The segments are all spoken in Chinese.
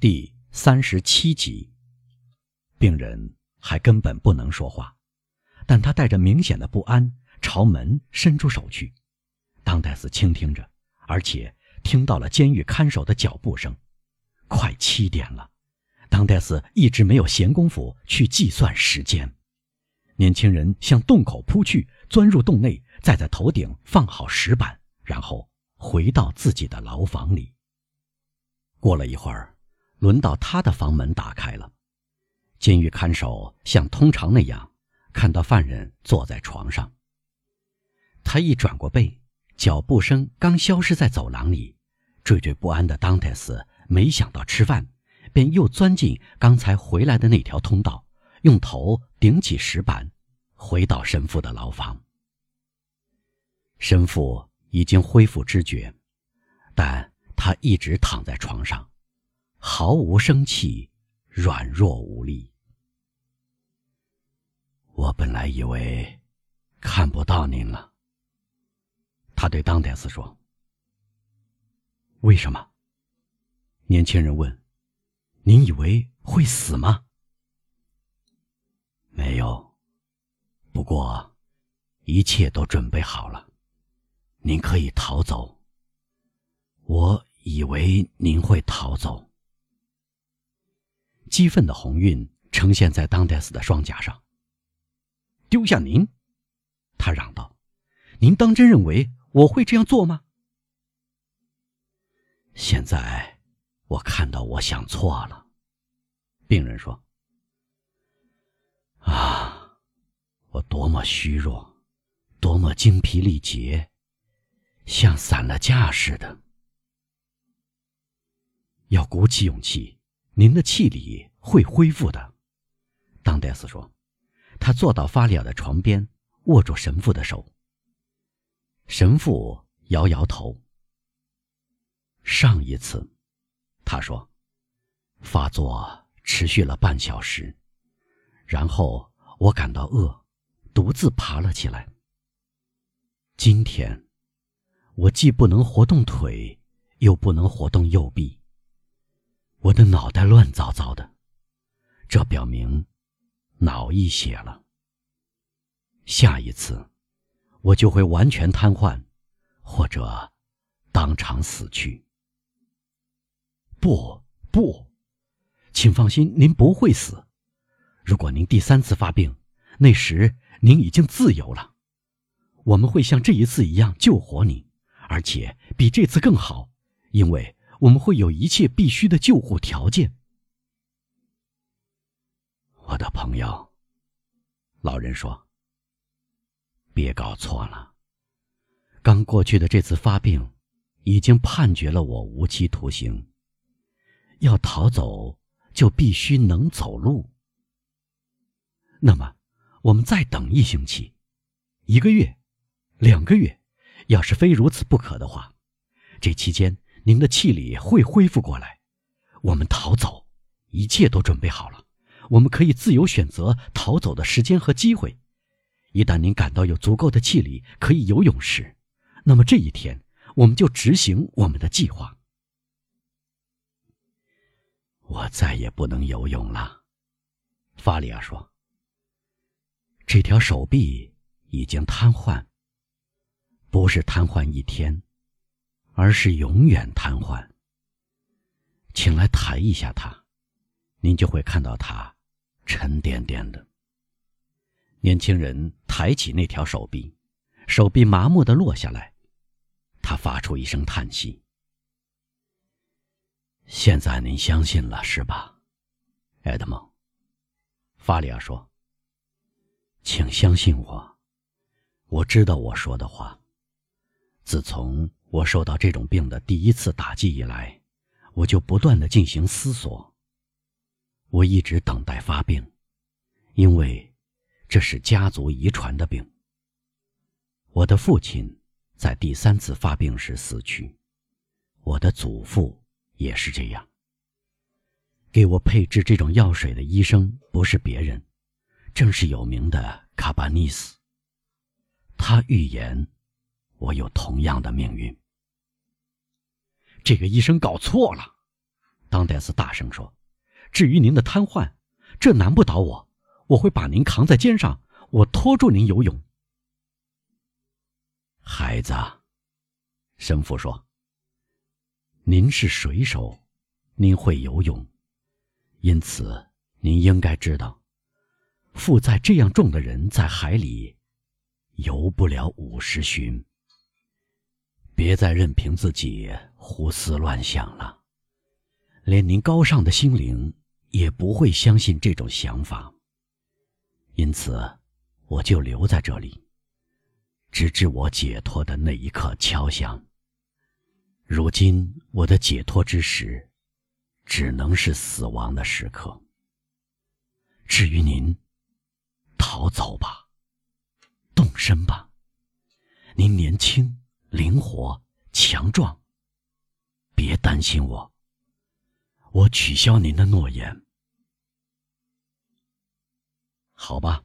第三十七集，病人还根本不能说话，但他带着明显的不安朝门伸出手去。当戴斯倾听着，而且听到了监狱看守的脚步声。快七点了，当戴斯一直没有闲工夫去计算时间。年轻人向洞口扑去，钻入洞内，再在头顶放好石板，然后回到自己的牢房里。过了一会儿。轮到他的房门打开了，监狱看守像通常那样看到犯人坐在床上。他一转过背，脚步声刚消失在走廊里，惴惴不安的当泰斯没想到吃饭，便又钻进刚才回来的那条通道，用头顶起石板，回到神父的牢房。神父已经恢复知觉，但他一直躺在床上。毫无生气，软弱无力。我本来以为看不到您了。他对当戴斯说：“为什么？”年轻人问：“您以为会死吗？”没有，不过一切都准备好了，您可以逃走。我以为您会逃走。激愤的红晕呈现在当戴斯的双颊上。丢下您，他嚷道：“您当真认为我会这样做吗？”现在，我看到我想错了。病人说：“啊，我多么虚弱，多么精疲力竭，像散了架似的。要鼓起勇气。”您的气力会恢复的，当戴斯说。他坐到法里亚的床边，握住神父的手。神父摇摇头。上一次，他说，发作持续了半小时，然后我感到饿，独自爬了起来。今天，我既不能活动腿，又不能活动右臂。我的脑袋乱糟糟的，这表明脑溢血了。下一次，我就会完全瘫痪，或者当场死去。不，不，请放心，您不会死。如果您第三次发病，那时您已经自由了。我们会像这一次一样救活你，而且比这次更好，因为。我们会有一切必须的救护条件。我的朋友，老人说：“别搞错了，刚过去的这次发病，已经判决了我无期徒刑。要逃走，就必须能走路。那么，我们再等一星期，一个月，两个月，要是非如此不可的话，这期间。”您的气力会恢复过来，我们逃走，一切都准备好了，我们可以自由选择逃走的时间和机会。一旦您感到有足够的气力可以游泳时，那么这一天我们就执行我们的计划。我再也不能游泳了，法里亚说。这条手臂已经瘫痪，不是瘫痪一天。而是永远瘫痪。请来抬一下他，您就会看到他沉甸甸的。年轻人抬起那条手臂，手臂麻木的落下来，他发出一声叹息。现在您相信了是吧，埃德蒙？法里亚说：“请相信我，我知道我说的话。自从……”我受到这种病的第一次打击以来，我就不断的进行思索。我一直等待发病，因为这是家族遗传的病。我的父亲在第三次发病时死去，我的祖父也是这样。给我配制这种药水的医生不是别人，正是有名的卡巴尼斯。他预言。我有同样的命运。这个医生搞错了，当戴斯大声说：“至于您的瘫痪，这难不倒我，我会把您扛在肩上，我拖住您游泳。”孩子，神父说：“您是水手，您会游泳，因此您应该知道，负载这样重的人在海里游不了五十寻。别再任凭自己胡思乱想了。”连您高尚的心灵也不会相信这种想法，因此我就留在这里，直至我解脱的那一刻敲响。如今我的解脱之时，只能是死亡的时刻。至于您，逃走吧，动身吧，您年轻、灵活、强壮，别担心我。我取消您的诺言，好吧，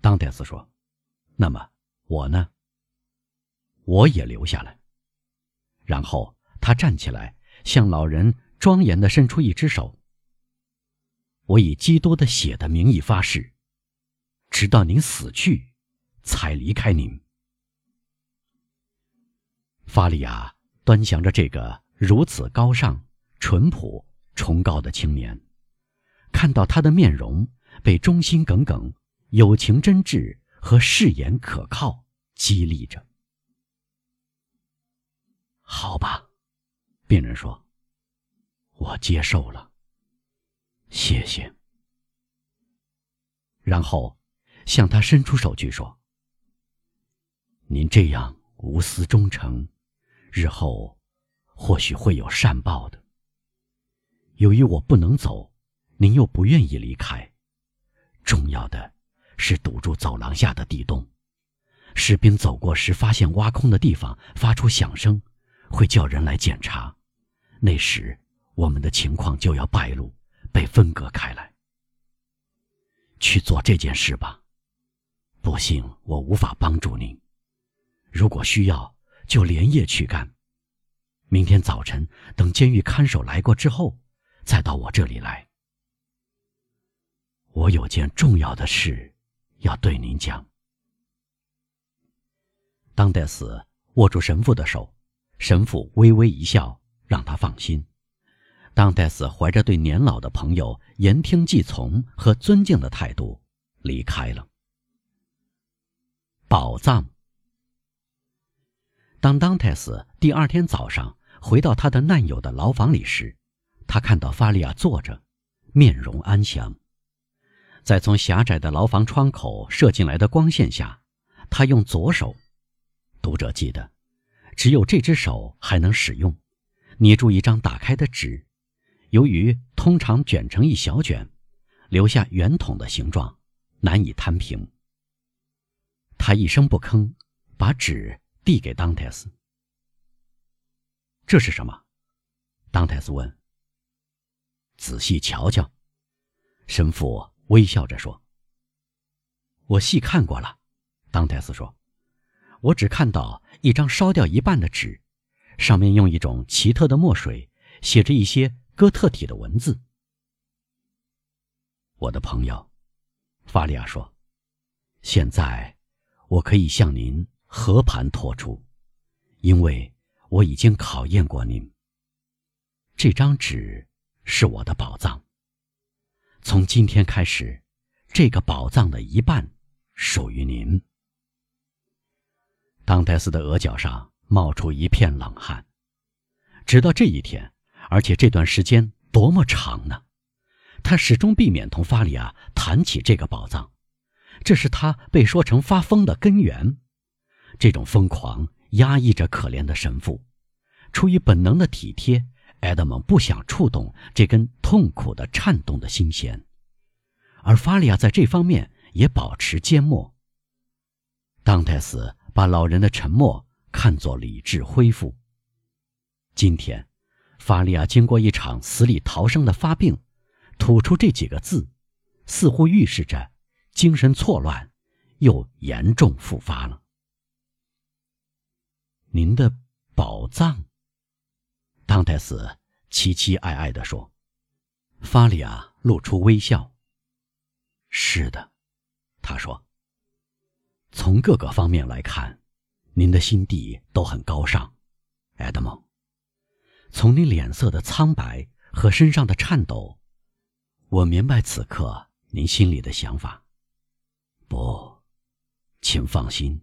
当戴斯说。那么我呢？我也留下来。然后他站起来，向老人庄严的伸出一只手。我以基督的血的名义发誓，直到您死去，才离开您。法利亚端详着这个如此高尚。淳朴、崇高的青年，看到他的面容被忠心耿耿、友情真挚和誓言可靠激励着。好吧，病人说：“我接受了，谢谢。”然后向他伸出手去说：“您这样无私忠诚，日后或许会有善报的。”由于我不能走，您又不愿意离开，重要的是堵住走廊下的地洞。士兵走过时发现挖空的地方发出响声，会叫人来检查。那时我们的情况就要败露，被分割开来。去做这件事吧。不幸我无法帮助您，如果需要就连夜去干。明天早晨等监狱看守来过之后。再到我这里来，我有件重要的事要对您讲。当戴斯握住神父的手，神父微微一笑，让他放心。当戴斯怀着对年老的朋友言听计从和尊敬的态度离开了。宝藏。当当泰斯第二天早上回到他的难友的牢房里时，他看到法利亚坐着，面容安详，在从狭窄的牢房窗口射进来的光线下，他用左手，读者记得，只有这只手还能使用，捏住一张打开的纸，由于通常卷成一小卷，留下圆筒的形状，难以摊平。他一声不吭，把纸递给当泰斯。这是什么？当泰斯问。仔细瞧瞧，神父微笑着说：“我细看过了。”当泰斯说：“我只看到一张烧掉一半的纸，上面用一种奇特的墨水写着一些哥特体的文字。”我的朋友，法利亚说：“现在我可以向您和盘托出，因为我已经考验过您。这张纸。”是我的宝藏。从今天开始，这个宝藏的一半属于您。当戴斯的额角上冒出一片冷汗。直到这一天，而且这段时间多么长呢？他始终避免同法里亚谈起这个宝藏，这是他被说成发疯的根源。这种疯狂压抑着可怜的神父，出于本能的体贴。埃德蒙不想触动这根痛苦的、颤动的心弦，而法利亚在这方面也保持缄默。当泰斯把老人的沉默看作理智恢复。今天，法利亚经过一场死里逃生的发病，吐出这几个字，似乎预示着精神错乱又严重复发了。您的宝藏。当泰斯期期艾艾地说。法里亚露出微笑。是的，他说。从各个方面来看，您的心地都很高尚，埃德蒙。从你脸色的苍白和身上的颤抖，我明白此刻您心里的想法。不，请放心，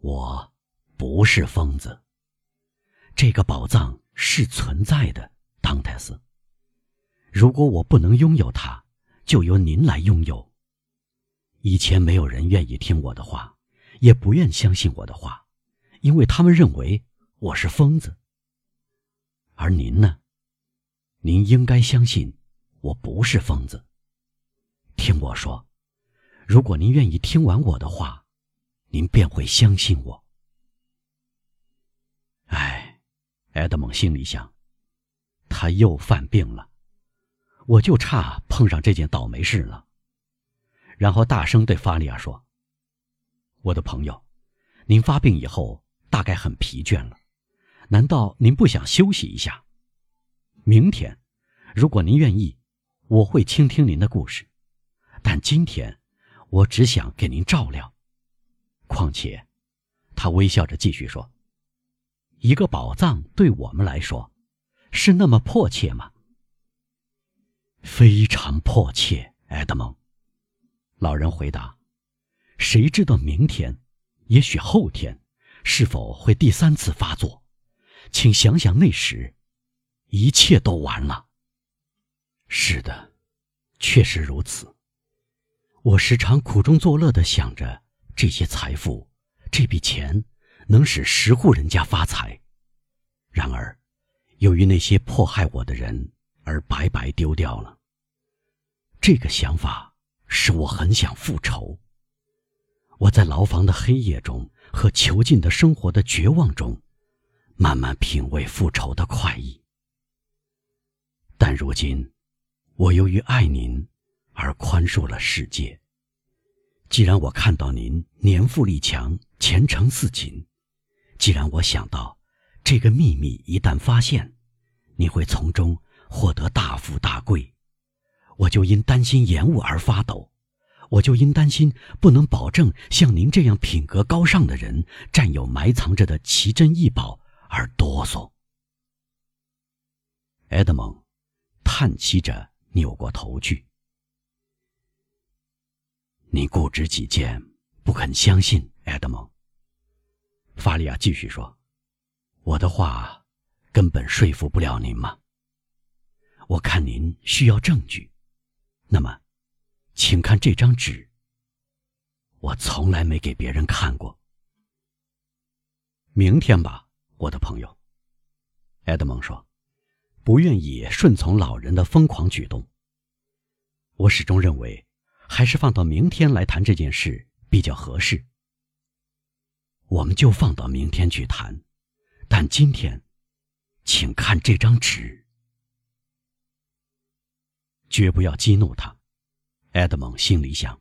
我不是疯子。这个宝藏是存在的，当泰斯。如果我不能拥有它，就由您来拥有。以前没有人愿意听我的话，也不愿相信我的话，因为他们认为我是疯子。而您呢？您应该相信我不是疯子。听我说，如果您愿意听完我的话，您便会相信我。哎，埃德蒙心里想，他又犯病了，我就差碰上这件倒霉事了。然后大声对法利亚说：“我的朋友，您发病以后大概很疲倦了。”难道您不想休息一下？明天，如果您愿意，我会倾听您的故事。但今天，我只想给您照料。况且，他微笑着继续说：“一个宝藏对我们来说，是那么迫切吗？”非常迫切，埃德蒙。老人回答：“谁知道明天，也许后天，是否会第三次发作？”请想想那时，一切都完了。是的，确实如此。我时常苦中作乐的想着，这些财富，这笔钱，能使十户人家发财。然而，由于那些迫害我的人，而白白丢掉了。这个想法使我很想复仇。我在牢房的黑夜中和囚禁的生活的绝望中。慢慢品味复仇的快意，但如今，我由于爱您而宽恕了世界。既然我看到您年富力强、前程似锦，既然我想到这个秘密一旦发现，你会从中获得大富大贵，我就因担心延误而发抖，我就因担心不能保证像您这样品格高尚的人占有埋藏着的奇珍异宝。而哆嗦。埃德蒙叹息着扭过头去。你固执己见，不肯相信埃德蒙。法利亚继续说：“我的话根本说服不了您吗？我看您需要证据。那么，请看这张纸。我从来没给别人看过。明天吧。”我的朋友，埃德蒙说：“不愿意顺从老人的疯狂举动。我始终认为，还是放到明天来谈这件事比较合适。我们就放到明天去谈，但今天，请看这张纸。绝不要激怒他。”埃德蒙心里想。